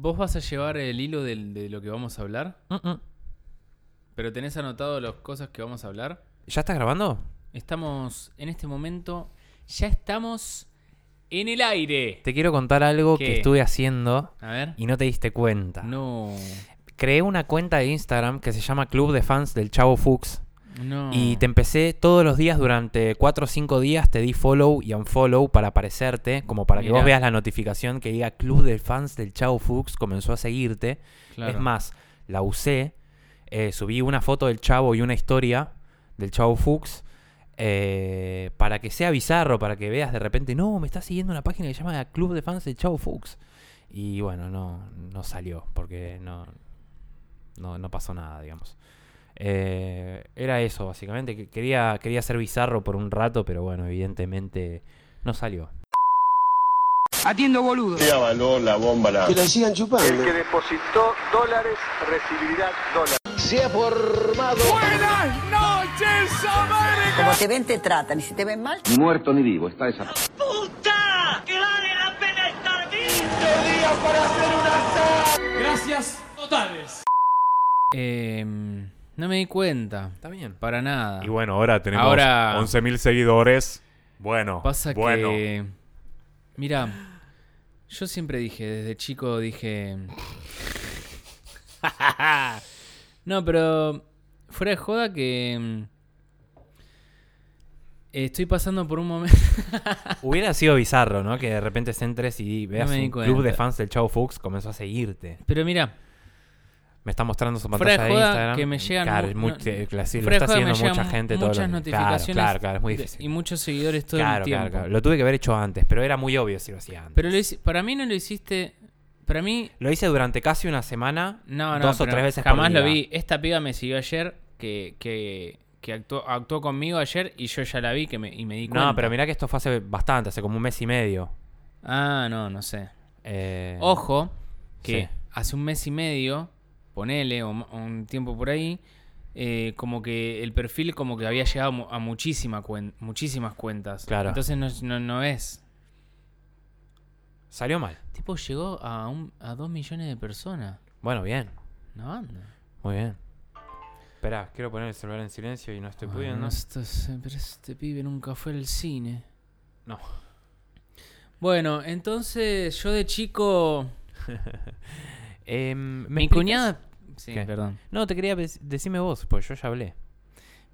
¿Vos vas a llevar el hilo del- de lo que vamos a hablar? ¿Pero tenés anotado las cosas que vamos a hablar? ¿Ya estás grabando? Estamos, en este momento, ya estamos en el aire. Te quiero contar algo ¿Qué? que estuve haciendo A ver. y no te diste cuenta. No, Creé una cuenta de Instagram que se llama Club de Fans del Chavo Fuchs. No. Y te empecé todos los días durante 4 o 5 días, te di follow y unfollow para aparecerte, como para que vos veas la notificación que diga Club de Fans del Chavo Fuchs comenzó a seguirte. Claro. Es más, la usé, eh, subí una foto del Chavo y una historia del Chavo Fuchs eh, para que sea bizarro, para que veas de repente, no, me está siguiendo una página que se llama Club de Fans del Chavo Fuchs. Y bueno, no, no salió, porque no, no, no pasó nada, digamos. Eh, era eso, básicamente. que Quería, quería ser bizarro por un rato, pero bueno, evidentemente no salió. Atiendo boludo. ¿Qué avaló la bomba la Que la sigan chupando. El que depositó dólares recibirá dólares. Se ha formado. Como te ven, te tratan. Y si te ven mal, Ni muerto ni vivo, está esa. Eh, no me di cuenta. Está bien. Para nada. Y bueno, ahora tenemos Ahora- 11.000 seguidores. Bueno, Pasa bueno. que. Mira, yo siempre dije, desde chico dije. no, pero. Fuera de joda que. mm, Estoy pasando por un momento. Hubiera sido bizarro, ¿no? Que de repente entres y veas di un club de fans del Chavo Fuchs comenzó a seguirte. Pero mira, Me está mostrando su pantalla de Instagram. que me llegan Claro, muy- no- lo está llegan mucha gente muchas notificaciones Claro, claro, claro, es muy difícil. y muchos seguidores todo Claro, el tiempo. claro, claro. Lo tuve que haber hecho antes, pero era muy obvio si lo hacía antes. Pero lo hice- para mí no lo hiciste. Para mí. Lo hice durante casi una semana, No, no, dos o tres veces por Jamás lo día. vi. Esta piba me siguió ayer, que, que, que actuó, actuó conmigo ayer y yo ya la vi que me, y me di cuenta. No, pero mirá que esto fue hace bastante, hace como un mes y medio. Ah, no, no sé. Eh, Ojo, que sí. hace un mes y medio, ponele, o, un tiempo por ahí, eh, como que el perfil como que había llegado a muchísima cuen- muchísimas cuentas. Claro. Entonces no, no, no es. Salió mal. Tipo, llegó a, un, a dos millones de personas. Bueno, bien. Una banda. Muy bien. Espera, quiero poner el celular en silencio y no estoy pudiendo. no, esto es- pero este pibe nunca fue al cine. No. Bueno, entonces yo de chico. Em, ¿me Mi explicas? cuñada. Sí, ¿Qué? perdón. No, te quería decime vos, pues yo ya hablé.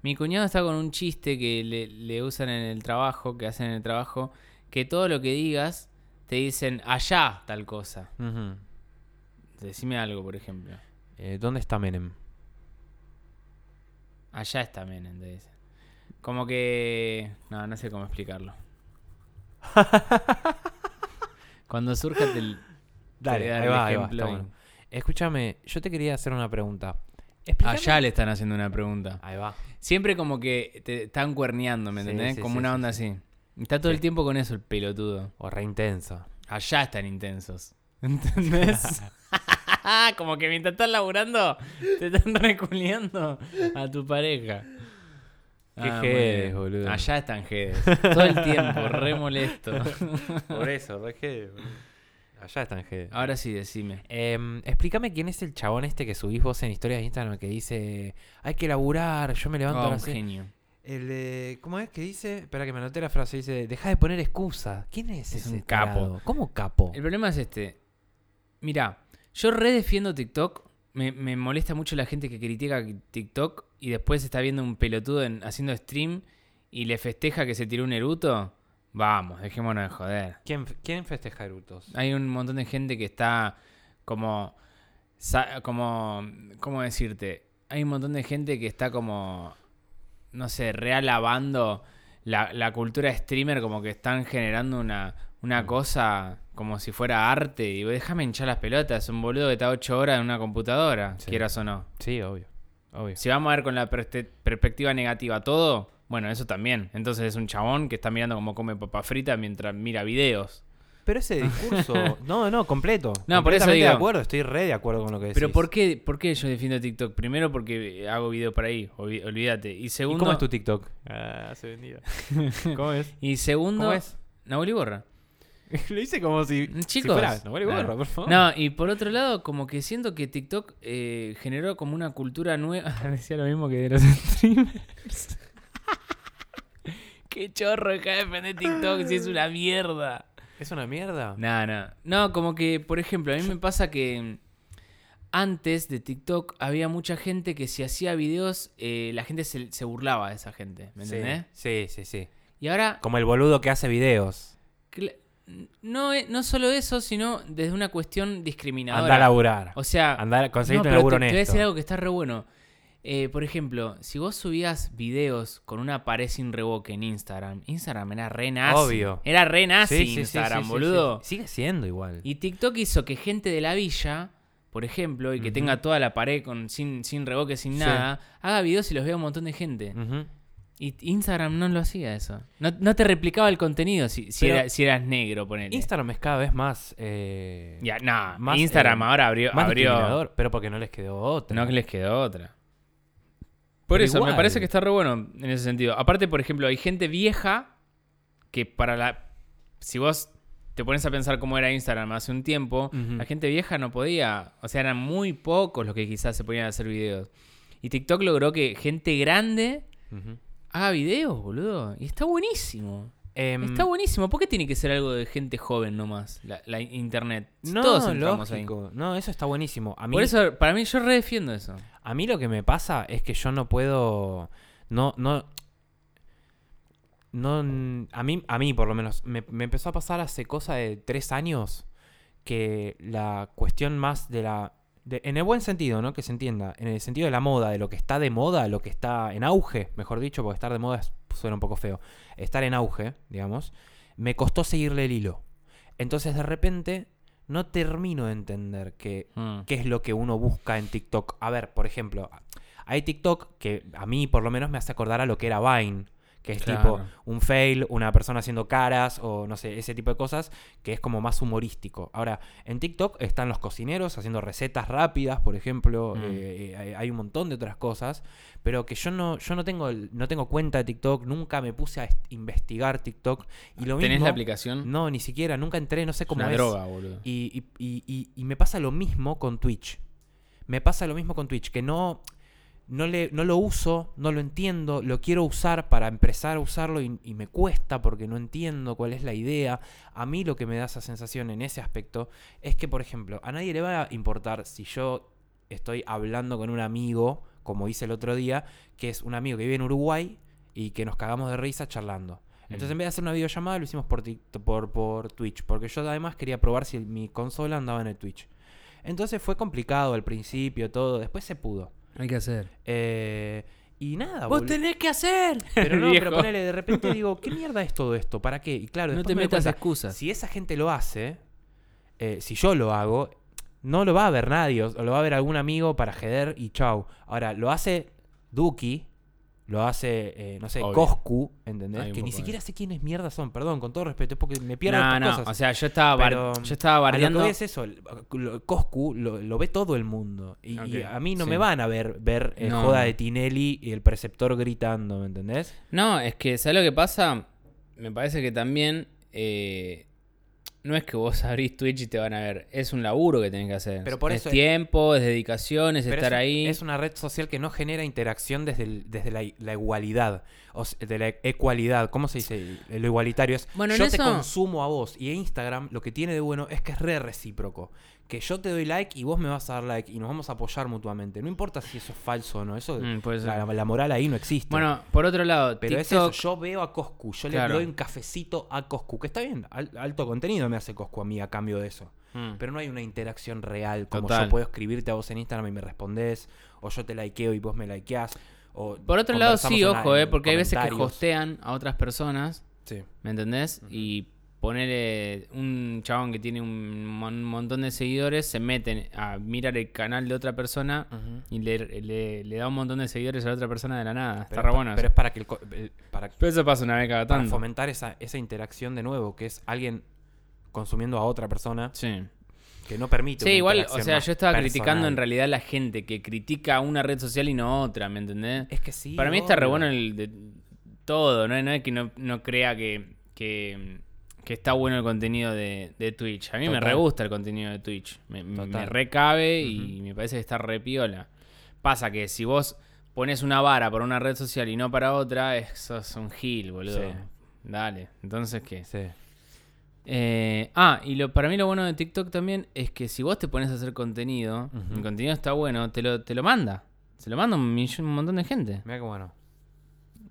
Mi cuñado está con un chiste que le, le usan en el trabajo, que hacen en el trabajo, que todo lo que digas te dicen allá tal cosa. Decime algo, por ejemplo. Eh, ¿Dónde está Menem? Allá está Menem, te dicen. Como que. No, no sé cómo explicarlo. Cuando surja te. Dale, te ahí va, ahí va, está bueno. Escúchame, yo te quería hacer una pregunta. Explícame- Allá le están haciendo una pregunta. Ahí va. Siempre como que te están cuerneando, ¿me Sí, entendés? sí, como sí, una onda sí. así. Está todo el tiempo con eso el pelotudo. O re intenso. Allá están intensos. ¿Entendés? como que mientras estás laburando, te están reculeando a tu pareja. Qué Ah, jedes, boludo. Allá están jedes. Todo el tiempo, re molesto. Por eso, re que- Allá está en G. Ahora sí, decime. Em, explícame quién es el chabón este que subís vos en historias de Instagram que dice hay que laburar, yo me levanto Oh, a un las seis". genio. El de- ¿Cómo es que dice? Espera que me anoté la frase. Dice, deja de poner excusas. ¿Quién es, Es ese un capo. tarado? ¿Cómo capo? El problema es este. Mira, yo redefiendo TikTok. Me, me molesta mucho la gente que critica TikTok y después está viendo un pelotudo en- haciendo stream y le festeja que se tiró un eruto. Vamos, dejémonos de joder. ¿Quién, quién festeja erutos? Hay un montón de gente que está como. como. ¿Cómo decirte? Hay un montón de gente que está como. No sé, realabando la, la cultura streamer, como que están generando una, una cosa como si fuera arte. Y digo, déjame hinchar las pelotas. Un boludo que está ocho horas en una computadora, Sí. quieras o no. Sí, obvio. Obvio. Si vamos a ver con la perspectiva negativa todo, bueno, eso también. Entonces es un chabón que está mirando cómo come papa frita mientras mira videos. Pero ese discurso. no, no, completo. No, por eso digo- de acuerdo, estoy re de acuerdo con lo que decís. Pero ¿por qué, ¿por qué yo defiendo TikTok? Primero porque hago video por ahí, olvídate. Y ¿Y segundo, cómo es tu TikTok? Ah, se vendía. ¿Cómo es? y segundo, ¿Cómo es? Nahuel Iborra. Lo hice como si. si Chicos. fuera, no vale gorra, Claro. por favor. No, y por otro lado, como que siento que TikTok eh, generó como una cultura nueva. Decía lo mismo que de los streamers. Qué chorro deja de defender TikTok si es una mierda. ¿Es una mierda? No, no. No, como que, por ejemplo, a mí me pasa que antes de TikTok había mucha gente que si hacía videos, eh, la gente se, se burlaba de esa gente. ¿Me Sí, entendés? Sí, sí, sí. Y ahora Como el boludo que hace videos. No, e- no solo eso, sino desde una cuestión discriminadora. Anda a laburar. O sea, Anda a conseguirte un pero laburo te, te voy a decir algo que está re bueno. Eh, por ejemplo, si vos subías videos con una pared sin revoque en Instagram, Instagram era re nazi. Obvio. Era re nazi Sí, sí, sí, Instagram, sí, boludo. Sigue siendo igual. Y TikTok hizo que gente de la villa, por ejemplo, y que tenga toda la pared con, sin, sin revoque, sin nada, haga videos y los vea un montón de gente. Y Instagram no lo hacía eso. No, no te replicaba el contenido si, si, Pero- era- si eras negro, ponele. Instagram es cada vez más. eh, Ya, no, más, Instagram eh, ahora abrió. más abrió pero porque no les quedó otra. no les quedó otra. Por eso, me parece que está re bueno en ese sentido. Aparte, por ejemplo, hay gente vieja que para la. Si vos te pones a pensar cómo era Instagram hace un tiempo, la gente vieja no podía. O sea, eran muy pocos los que quizás se ponían a hacer videos. Y TikTok logró que gente grande haga videos, boludo. Y está buenísimo. Em, Está buenísimo. ¿Por qué tiene que ser algo de gente joven nomás? La, la internet. Si No, Todos entramos ahí. lógico. No, eso está buenísimo. A mí, Por eso, para mí, yo redefiendo eso. A mí lo que me pasa es que yo no puedo. No, no. No. A mí, a mí por lo menos, me, empezó a pasar hace cosa de tres años que la cuestión más de la. en el buen sentido, ¿no? Que se entienda. En el sentido de la moda, de lo que está de moda, lo que está en auge, mejor dicho, porque estar de moda suena un poco feo. Estar en auge, digamos, me costó seguirle el hilo. Entonces, de repente, no termino de entender que Mm. qué es lo que uno busca en TikTok. A ver, por ejemplo, hay TikTok que a mí por lo menos me hace acordar a lo que era Vine, que es Claro. tipo un fail, una persona haciendo caras o no sé, ese tipo de cosas que es como más humorístico. Ahora, en TikTok están los cocineros haciendo recetas rápidas, por ejemplo, Mm. eh, hay, hay un montón de otras cosas, pero que yo no yo no tengo no tengo cuenta de TikTok, nunca me puse a est- investigar TikTok y lo ¿Tenés mismo la aplicación? No, ni siquiera, nunca entré, no sé Es cómo una es. droga, boludo. Y- y- y me pasa lo mismo con Twitch. Me pasa lo mismo con Twitch, que no, no, le, no lo uso, no lo entiendo, lo quiero usar para empezar a usarlo y, y me cuesta porque no entiendo cuál es la idea. A mí lo que me da esa sensación en ese aspecto es que, por ejemplo, a nadie le va a importar si yo estoy hablando con un amigo, como hice el otro día, que es un amigo que vive en Uruguay y que nos cagamos de risa charlando. Entonces, en vez de hacer una videollamada, lo hicimos por, por, por Twitch. Porque yo además quería probar si mi consola andaba en el Twitch. Entonces fue complicado al principio, todo. Después se pudo. Hay que hacer. Eh, y nada, ¡Vos tenés que hacer! Pero no, pero ponele, de repente digo, ¿qué mierda es todo esto? ¿Para qué? Y claro, No te me metas cuenta, excusas. Si esa gente lo hace, eh, si yo lo hago, no lo va a ver nadie. O lo va a ver algún amigo para jeder y chau. Ahora, lo hace Duki, lo hace, eh, no sé, Obvio. Coscu, ¿entendés? Que ni siquiera sé quiénes mierda son, perdón, con todo respeto, es porque me pierdo No, cosas. o sea, yo estaba, Pero, yo estaba A lo que bardeando. es eso, el- lo- Coscu lo, lo ve todo el mundo. Y, a mí no sí. me van a ver ver eh, No, joda de Tinelli y el preceptor gritando, ¿me entendés? No, es que, ¿sabes lo que pasa? Me parece que también. eh, no es que vos abrís Twitch y te van a ver. Es un laburo que tenés que hacer. Pero por es eso- tiempo, es dedicación, es estar es, ahí. es una red social que no genera interacción desde, el- desde la, la igualdad, o de la ecualidad. ¿Cómo se dice? Lo igualitario es Bueno, yo te eso- consumo a vos. Y Instagram lo que tiene de bueno es que es re recíproco. Que yo te doy like y vos me vas a dar like y nos vamos a apoyar mutuamente. No importa si eso es falso o no. Eso, Mm, la, la moral ahí no existe. Bueno, por otro lado, Pero es eso, yo veo a Coscu, yo Claro. le doy un cafecito a Coscu, que está bien, al- alto contenido me hace Coscu a mí a cambio de eso. Mm. Pero no hay una interacción real, como Total. yo puedo escribirte a vos en Instagram y me respondés, o yo te likeo y vos me likeás. O Por otro lado, sí, ojo, eh, porque hay veces que hostean a otras personas, Sí. ¿me entendés? Y ponerle un chabón que tiene un mon- montón de seguidores, se meten a mirar el canal de otra persona y le, le- le da un montón de seguidores a la otra persona de la nada. Está Pero, re es pa- bueno. pero es para que el para, Pero eso pasa una vez cada para tanto. fomentar esa, esa interacción de nuevo, que es alguien consumiendo a otra persona Sí. Que no permite. Sí, una igual, o sea, yo estaba criticando en realidad a la gente que critica una red social y no otra, ¿me entendés? Es que sí. Para mí está re bueno el de todo, ¿no? No es que no, no crea que, que, que está bueno el contenido de, de Twitch. A mí me re gusta el contenido de Twitch. Me, recabe y me parece que está re piola. Pasa que si vos pones una vara para una red social y no para otra, eso es un gil, boludo. Sí. Dale. Entonces, ¿qué? Sí. Eh, ah, y lo, para mí lo bueno de TikTok también es que si vos te pones a hacer contenido, el contenido está bueno, te lo, te lo manda. Se lo manda un, millón- un montón de gente. Mira qué bueno.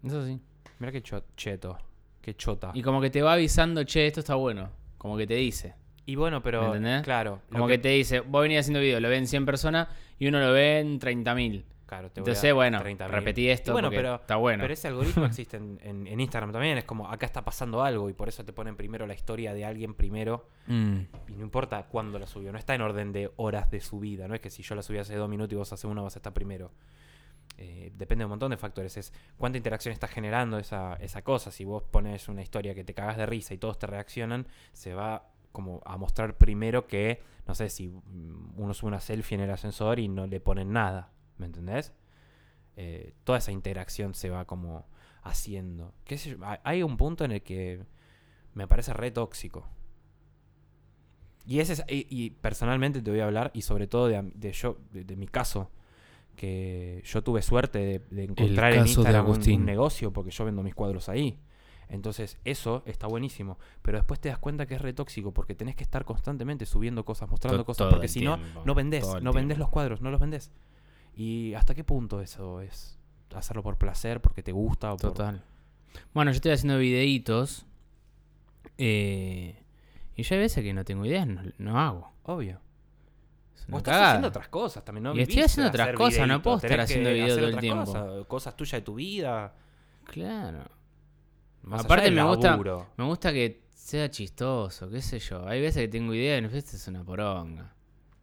Eso sí. Mira qué cheto. Qué chota. Y como que te va avisando, che, esto está bueno. Como que te dice. Y bueno, pero. ¿Me entendés? Claro. Como que... te dice, vos venís haciendo video, lo ven 100 personas y uno lo ve en 30.000. Claro, te voy a Entonces, bueno, 30.000. repetí esto bueno, pero, está bueno. Pero ese algoritmo existe en, en- en Instagram también. Es como, acá está pasando algo y por eso te ponen primero la historia de alguien primero. Mm. Y no importa cuándo la subió. No está en orden de horas de su vida. No es que si yo la subí hace dos minutos y vos hace uno vas a estar primero. Eh, depende de un montón de factores. Es cuánta interacción está generando esa, esa cosa. Si vos pones una historia que te cagas de risa y todos te reaccionan, se va como a mostrar primero que, no sé, si mm, uno sube una selfie en el ascensor y no le ponen nada. ¿Me entendés? Eh, toda esa interacción se va como haciendo. ¿Qué sé yo? Hay- un punto en el que me parece re tóxico. Y, ese es- y, y personalmente te voy a hablar, y sobre todo de, yo, de, de mi caso, que yo tuve suerte de, de encontrar en Instagram un- negocio porque yo vendo mis cuadros ahí. Entonces, eso está buenísimo. Pero después te das cuenta que es re tóxico porque tenés que estar constantemente subiendo cosas, mostrando cosas, porque si no, no vendés, no vendés tiempo. los cuadros, no los vendés. ¿Y hasta qué punto eso es hacerlo por placer, porque te gusta o por- Total. Bueno, yo estoy haciendo videitos. eh, y yo hay veces que no tengo ideas, no, no hago. Obvio. Es Vos estás cagada. haciendo otras cosas también, ¿no? Y estoy haciendo otras cosas, no puedo estar haciendo video hacer todo el tiempo. Cosas, cosas tuyas de tu vida. Claro. más Aparte me gusta, me gusta que sea chistoso, qué sé yo. Hay veces que tengo ideas y esto es una poronga.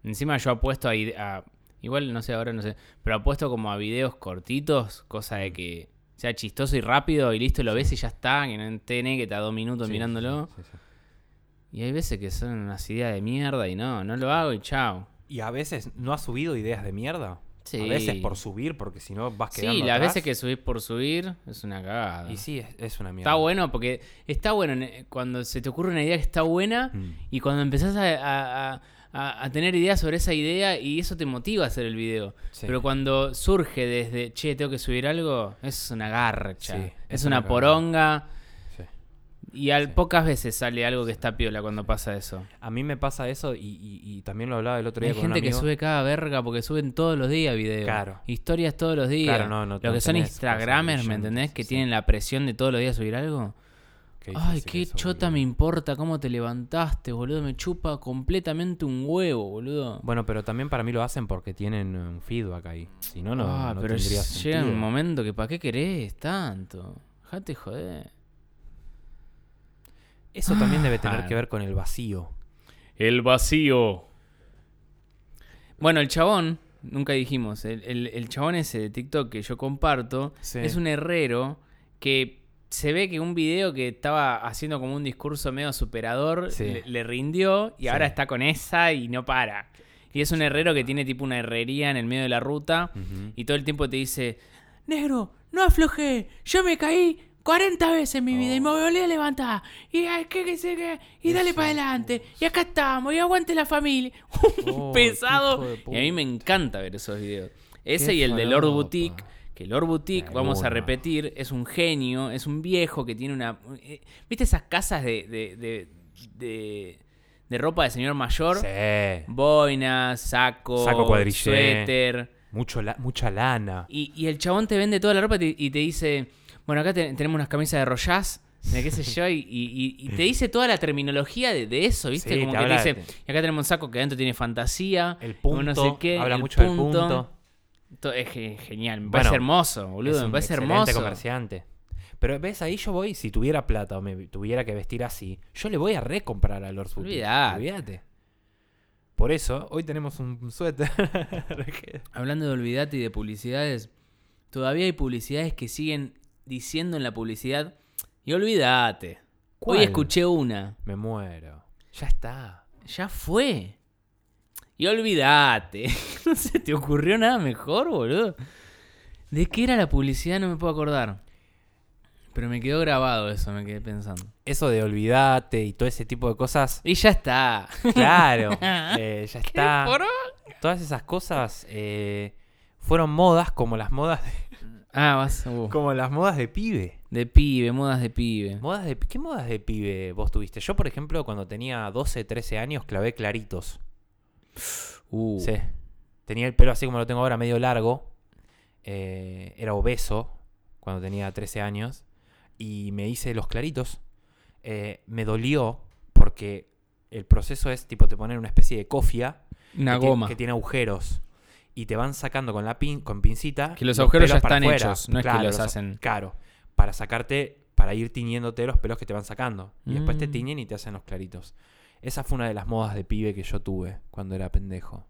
Encima yo apuesto a, a- igual no sé, ahora no sé, pero apuesto como a videos cortitos, cosa de que sea chistoso y rápido y listo, lo ves y ya está, que no tenés que estar dos minutos Sí, mirándolo. sí, sí, sí. Y hay veces que son unas ideas de mierda y no, no lo hago y chao. Y a veces no has subido ideas de mierda. Sí. A veces por subir, porque si no vas quedando Sí, las atrás. veces que subís por subir es una cagada. Y sí, es, es una mierda. Está bueno porque está bueno ne- cuando se te ocurre una idea que está buena Mm. y cuando empezás a, a- a- a- a tener ideas sobre esa idea y eso te motiva a hacer el video. Sí. Pero cuando surge desde, che, tengo que subir algo, es una garcha. Sí, es, es una, una poronga. Sí. Y al pocas veces sale algo que está piola cuando pasa eso. A mí me pasa eso y, y- y también lo hablaba el otro día Hay con un gente que amigo. sube cada verga porque suben todos los días videos. Claro. Historias todos los días. Claro, no, no, Los no que son Instagramers, ¿me entendés? Que tienen la presión de todos los días subir algo. Qué Ay, qué eso, chota boludo. me importa cómo te levantaste, boludo. Me chupa completamente un huevo, boludo. Bueno, pero también para mí lo hacen porque tienen un feedback ahí. Si no, no, ah, no pero tendría llega un momento que ¿para qué querés tanto? Dejate joder. Eso también debe tener Ah. que ver con el vacío. El vacío. Bueno, el chabón, nunca dijimos, el, el- el chabón ese de TikTok que yo comparto, Sí. es un herrero que se ve que un video que estaba haciendo como un discurso medio superador Sí. le, le rindió y Sí. ahora está con esa y no para. Y es un herrero que tiene tipo una herrería en el medio de la ruta y todo el tiempo te dice, negro, no aflojé, yo me caí 40 veces en mi vida y me volví a levantar. Y, ay, qué, qué sé qué, y dale para adelante. Y acá estamos, y aguante la familia. Oh, Pesado. Y a mí me encanta ver esos videos. Ese y el de Lord. Boutique. Que Lord Boutique, vamos a repetir, es un genio, es un viejo que tiene una... eh, ¿Viste esas casas de, de, de, de- de ropa de señor mayor? Sí. Boina, saco, Saco suéter. Mucho la- mucha lana. Y, y el chabón te vende toda la ropa y te, y te dice, bueno, acá te- tenemos unas camisas de Rollaz, de qué sé yo, y, y- y te dice toda la terminología de, de eso, ¿viste? Sí, Como te que te dice, y acá tenemos un saco que adentro tiene fantasía, El punto. no sé qué, habla el mucho del punto. To- Es ge- genial, me Bueno, parece hermoso, boludo, es me parece hermoso. comerciante. Pero ves, ahí yo voy, si tuviera plata o me tuviera que vestir así, yo le voy a recomprar a Lord Boutique. Olvidate. Olvídate. Por eso, hoy tenemos un suéter. Hablando de olvidate y de publicidades, todavía hay publicidades que siguen diciendo en la publicidad, y olvídate. Hoy escuché una. me muero. Ya está. Ya fue. Y olvídate. ¿No se te ocurrió nada mejor, boludo? ¿De qué era la publicidad? No me puedo acordar. Pero me quedó grabado eso, me quedé pensando. Eso de olvidate y todo ese tipo de cosas. Y ya está. Claro, eh, ya está. Todas esas cosas eh, fueron modas como las modas de, Ah, vas. uh, como las modas de pibe. de pibe, modas de pibe. Modas de, ¿Qué modas de pibe vos tuviste? Yo, por ejemplo, cuando tenía 12, 13 años, clavé claritos. Uh, Sí. Tenía el pelo así como lo tengo ahora, medio largo. Eh, era obeso cuando tenía 13 años. Y me hice los claritos. Eh, me dolió porque el proceso es tipo te ponen una especie de cofia Una que, goma. que tiene agujeros. Y te van sacando con la pin, con pincita. Que los agujeros ya están afuera. hechos, no es que Claro, los los- hacen. Claro. Para sacarte, para ir tiñéndote los pelos que te van sacando. Y después te Mm. tiñen y te hacen los claritos. Esa fue una de las modas de pibe que yo tuve cuando era pendejo.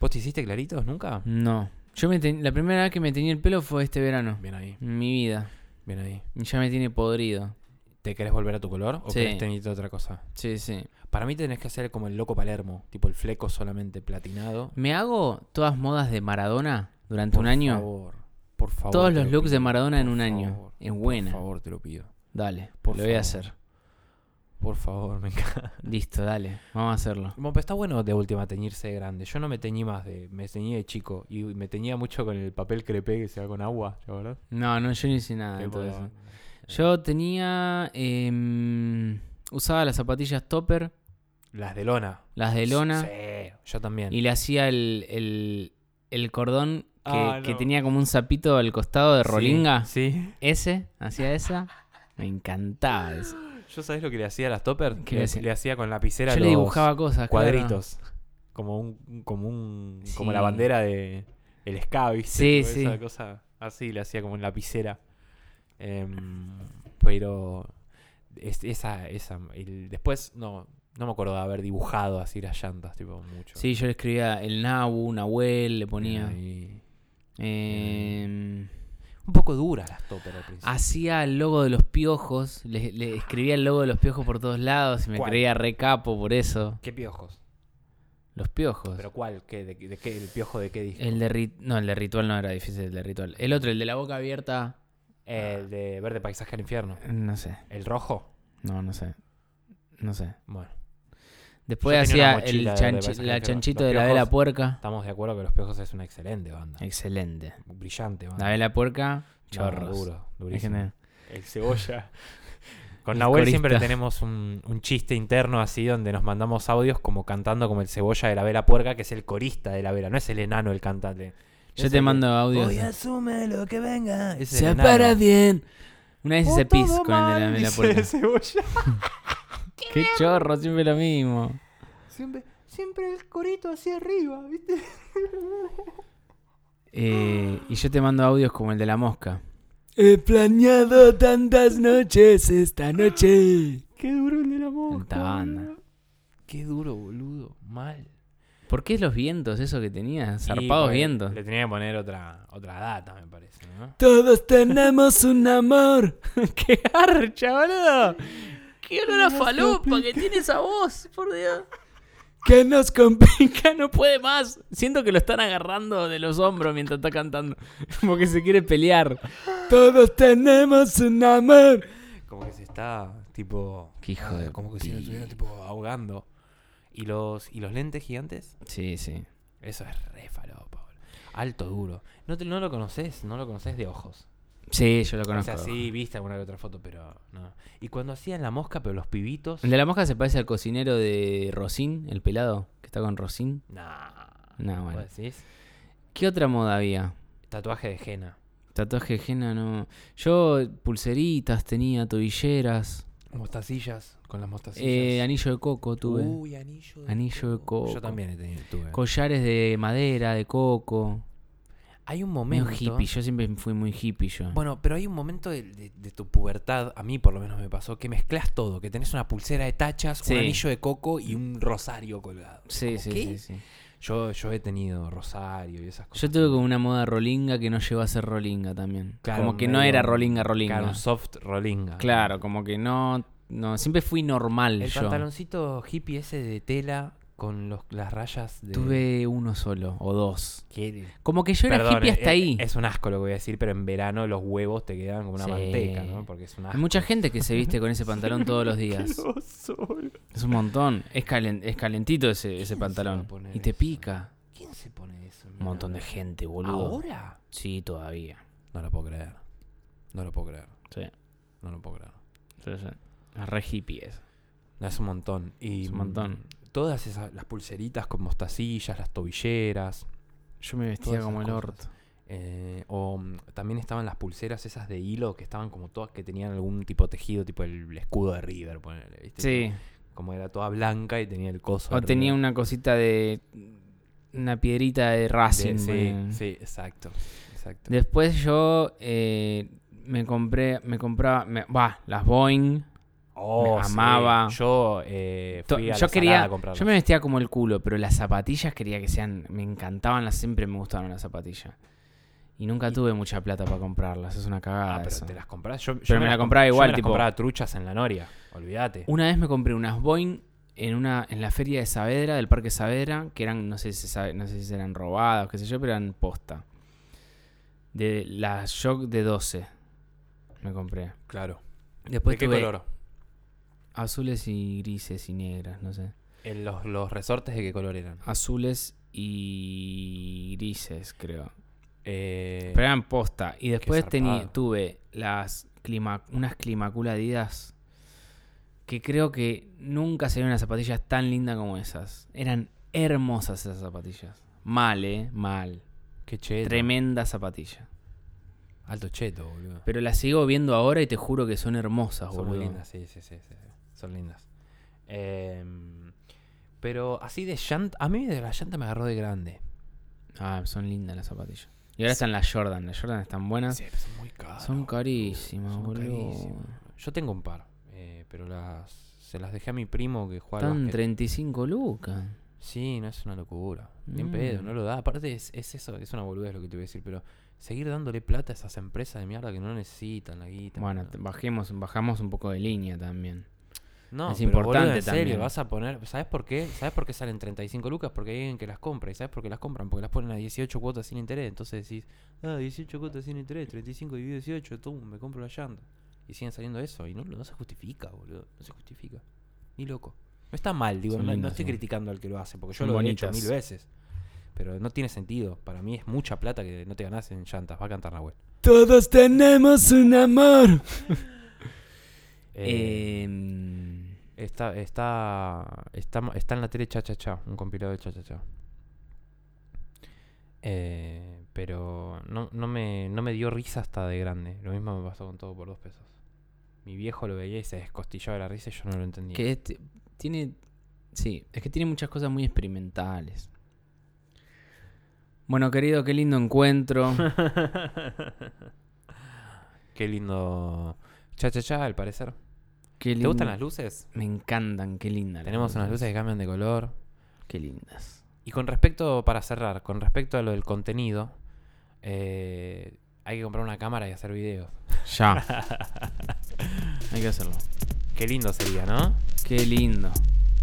¿Vos te hiciste claritos nunca? No. Yo me te- la primera vez que me tenía el pelo fue este verano. Bien ahí, mi vida. bien ahí. Ya me tiene podrido. ¿Te querés volver a tu color o Sí. querés tener otra cosa? Sí, sí. Para mí tenés que hacer como el loco Palermo, tipo el fleco solamente platinado. Me hago todas modas de Maradona durante Por un año. favor, por favor. Todos los lo looks de Maradona en por un año. favor, Es buena. Por favor, te lo pido. Dale, Por lo voy a favor. hacer. Por favor, me encanta. Listo, dale. Vamos a hacerlo. Bueno, pero está bueno de última teñirse de grande. Yo no me teñí más de. Me teñí de chico. Y me teñía mucho con el papel crepé que se va con agua, ¿ya verdad? No, no, yo no hice nada eso. Yo tenía. em, usaba las zapatillas topper, Las de lona. las de lona. Sí, yo también. Y le hacía el, el, el cordón que, Ah, que tenía como un sapito al costado de Sí, rolinga. Sí. Ese, hacía esa. Me encantaba eso. ¿Yo sabés lo que le hacía a las toppers? ¿Qué le, hacía? le hacía con lapicera Yo los le dibujaba cosas. claro. cuadritos. Como un. Como un. Como la Sí. bandera de. El ska, ¿viste? Sí, sí. Esa cosa. Así le hacía como en lapicera. Em, pero. es- esa. esa el- después no. No me acuerdo de haber dibujado así las llantas, tipo, mucho. Sí, yo le escribía el Nabu, Nahuel, le ponía. Em, Un poco duras las al principio. hacía el logo de los piojos. Le, le escribía el logo de los piojos por todos lados y me ¿Cuál? creía re capo por eso. ¿Qué piojos? Los piojos. ¿Pero cuál? ¿Qué? ¿De, de qué? ¿El piojo de qué disco? El de rit- No, el de ritual no era difícil, el de ritual. El otro, el de la boca abierta. El de Verde Paisaje al Infierno. No sé. ¿El rojo? No, no sé. No sé. Bueno. Después Yo hacía el de la chanchito de la vela puerca. Estamos de acuerdo que Los Piojos es una excelente banda. Excelente. Brillante banda. La vela puerca, No, chorros. duro, durísimo. El cebolla. Con El Nahuel siempre tenemos un, un chiste interno así donde nos mandamos audios como cantando como el cebolla de la vela puerca, que es el corista de la vela, no es el enano el cantante. Yo te el- mando audios. Hoy asume lo que venga. Se para bien. Una vez hice pis con el de la vela puerca. el cebolla. Qué chorro, siempre lo mismo. Siempre, siempre el corito hacia arriba, ¿viste? Eh, y yo te mando audios como el de la mosca. He planeado tantas noches esta noche. Qué duro el de la mosca. Banda. boludo. Qué duro, boludo. Mal. ¿Por qué los vientos, eso que tenía? Y Zarpados vientos. Le tenía que poner otra, otra data, me parece, ¿no? Todos tenemos un amor. ¡Qué garcha, boludo! ¡Qué olor a falopa que tiene esa voz, por Dios! Que nos complica, no puede más. Siento que lo están agarrando de los hombros mientras está cantando. Como que se quiere pelear. Todos tenemos un amor. Como que se está, tipo... Qué hijo ah, de Como que pi- estuviera, tipo, ahogando. ¿Y los, ¿Y los lentes gigantes? Sí, sí. Eso es re falopa, boludo. Alto duro. No, te, no lo conoces, no lo conoces de ojos. Sí, yo lo O conozco. sea, sí, viste alguna que otra foto, pero no. Y cuando hacían la mosca, pero los pibitos... El de la mosca se parece al cocinero de Rosín, el pelado, que está con Rosín. Nah. No, bueno. ¿Vos decís? ¿Qué otra moda había? Tatuaje de henna. Tatuaje de henna, no. Yo pulseritas tenía, tobilleras. Mostacillas, con las mostacillas. Eh, anillo de coco tuve. Uy, anillo de Anillo de coco. Yo también he tenido, tuve. Collares de madera, de coco. Hay un momento... hippie, yo siempre fui muy hippie yo. Bueno, pero hay un momento de, de- de tu pubertad, a mí por lo menos me pasó, que mezclas todo, que tenés una pulsera de tachas, Sí. un anillo de coco y un rosario colgado. sí, sí, sí, sí. Yo, yo he tenido rosario y esas cosas. Yo tuve como una moda rolinga que no llegó a ser rolinga también. Claro, como que no era rolinga, rolinga. Claro, soft rolinga. Claro, como que no, no, siempre fui normal El yo. pantaloncito hippie ese de tela con los, las rayas de. Tuve uno solo o dos. ¿Qué? Como que yo era Perdón, hippie hasta eh, ahí. Es un asco lo que voy a decir, pero en verano los huevos te quedan como una Sí. manteca, ¿no? Porque es un asco. Hay mucha gente que se viste con ese pantalón todos los días. Es un montón. Es, calen- es calentito ese, ese pantalón. Y te eso? pica. ¿Quién se pone eso? Un montón de gente, boludo. ¿Ahora? Sí, todavía. No lo puedo creer. No lo puedo creer. Sí. No lo puedo creer. sí, sí. Es re hippie eso. Es un montón. Y Es un montón. Todas esas, las pulseritas con mostacillas, las tobilleras. Yo me vestía como el orto. eh, o mm, también estaban las pulseras esas de hilo que estaban como todas que tenían algún tipo de tejido, tipo el, escudo de River, ponele, ¿viste? Sí. Como era toda blanca y tenía el coso. O tenía River. una cosita de. Una piedrita de De- Racing. sí, sí, exacto. exacto. Después yo eh, me compré. Me compraba. Va, las Boeing. Oh, me sí. amaba. Yo eh, To- fui a yo la quería. A. Yo me vestía como el culo, pero las zapatillas quería que sean. Me encantaban las. Siempre me gustaban las zapatillas. Y nunca tuve mucha plata para comprarlas. Es una cagada Ah, pero eso. te las compras. Yo, yo Pero me la las comp- compraba yo igual, me las tipo- compraba truchas en la Noria. Olvídate. Una vez me compré unas Boeing en una en la feria de Saavedra, del Parque Saavedra, que eran, no sé si sabe- no sé si eran robadas, qué sé yo, pero eran posta. De las Shock de 12 me compré. Claro. Después ¿De qué tuve color? Azules y grises y negras, no sé. En los, los resortes de qué color eran. Azules y grises, creo. Eh, Pero eran posta. Y después zarpado. tuve las clima, unas Climacula Adidas que creo que nunca se unas zapatillas tan lindas como esas. Eran hermosas esas zapatillas. Mal, eh, mal. qué cheto. Tremenda zapatilla. Alto cheto, boludo. Pero las sigo viendo ahora y te juro que son hermosas, Son muy boludo. lindas, sí, sí, sí, sí, sí. Son lindas. Em, pero así de llanta. A mí de la llanta me agarró de grande. Ah, son lindas las zapatillas. Y ahora están las Jordan. Las Jordan están buenas. Sí, pero son muy caras. son carísimas, Son boludo. carísimas. Yo tengo un par, eh, pero las se las dejé a mi primo que juega al Están básquet. 35 lucas. Sí, no es una locura. Bien Mm. pedo, no lo da. Aparte es, es eso, es una boludez lo que te voy a decir, pero seguir dándole plata a esas empresas de mierda que no necesitan la guita. Bueno, bajemos, bajamos un poco de línea también. No, es importante boludo, en serio, también. vas a poner, ¿sabes por qué? ¿Sabes por qué salen 35 lucas? Porque hay alguien que las compra. ¿Y sabes por qué las compran? Porque las ponen a 18 cuotas sin interés. Entonces decís, ah, 18 cuotas sin interés, 35 dividido 18, tú, me compro la llanta. Y siguen saliendo eso y no, no se justifica, boludo. No se justifica. Ni loco. No está mal, digo, no, no estoy sí. criticando al que lo hace, porque yo Son lo he hecho mil veces. Pero no tiene sentido. Para mí es mucha plata que no te ganas en llantas. Va a cantar Nahuel. Todos tenemos un amor. Eh, Em, está, está, está, está en la tele Cha Cha Cha, un compilado de Cha Cha Cha. Eh, pero no, no, me, no me dio risa hasta de grande. Lo mismo me pasó con todo por dos pesos. Mi viejo lo veía y se descostillaba de la risa y yo no lo entendía. que este- tiene. Sí, es que tiene muchas cosas muy experimentales. Bueno, querido, qué lindo encuentro. Qué lindo. Cha Cha Cha, al parecer. Qué ¿Te lindo. gustan las luces? Me encantan, qué lindas. Tenemos unas luces que cambian de color. Qué lindas. Y con respecto, para cerrar, con respecto a lo del contenido, eh, hay que comprar una cámara y hacer videos. Ya. Hay que hacerlo. Qué lindo sería, ¿no? Qué lindo.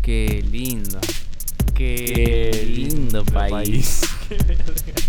Qué lindo. Qué lindo país.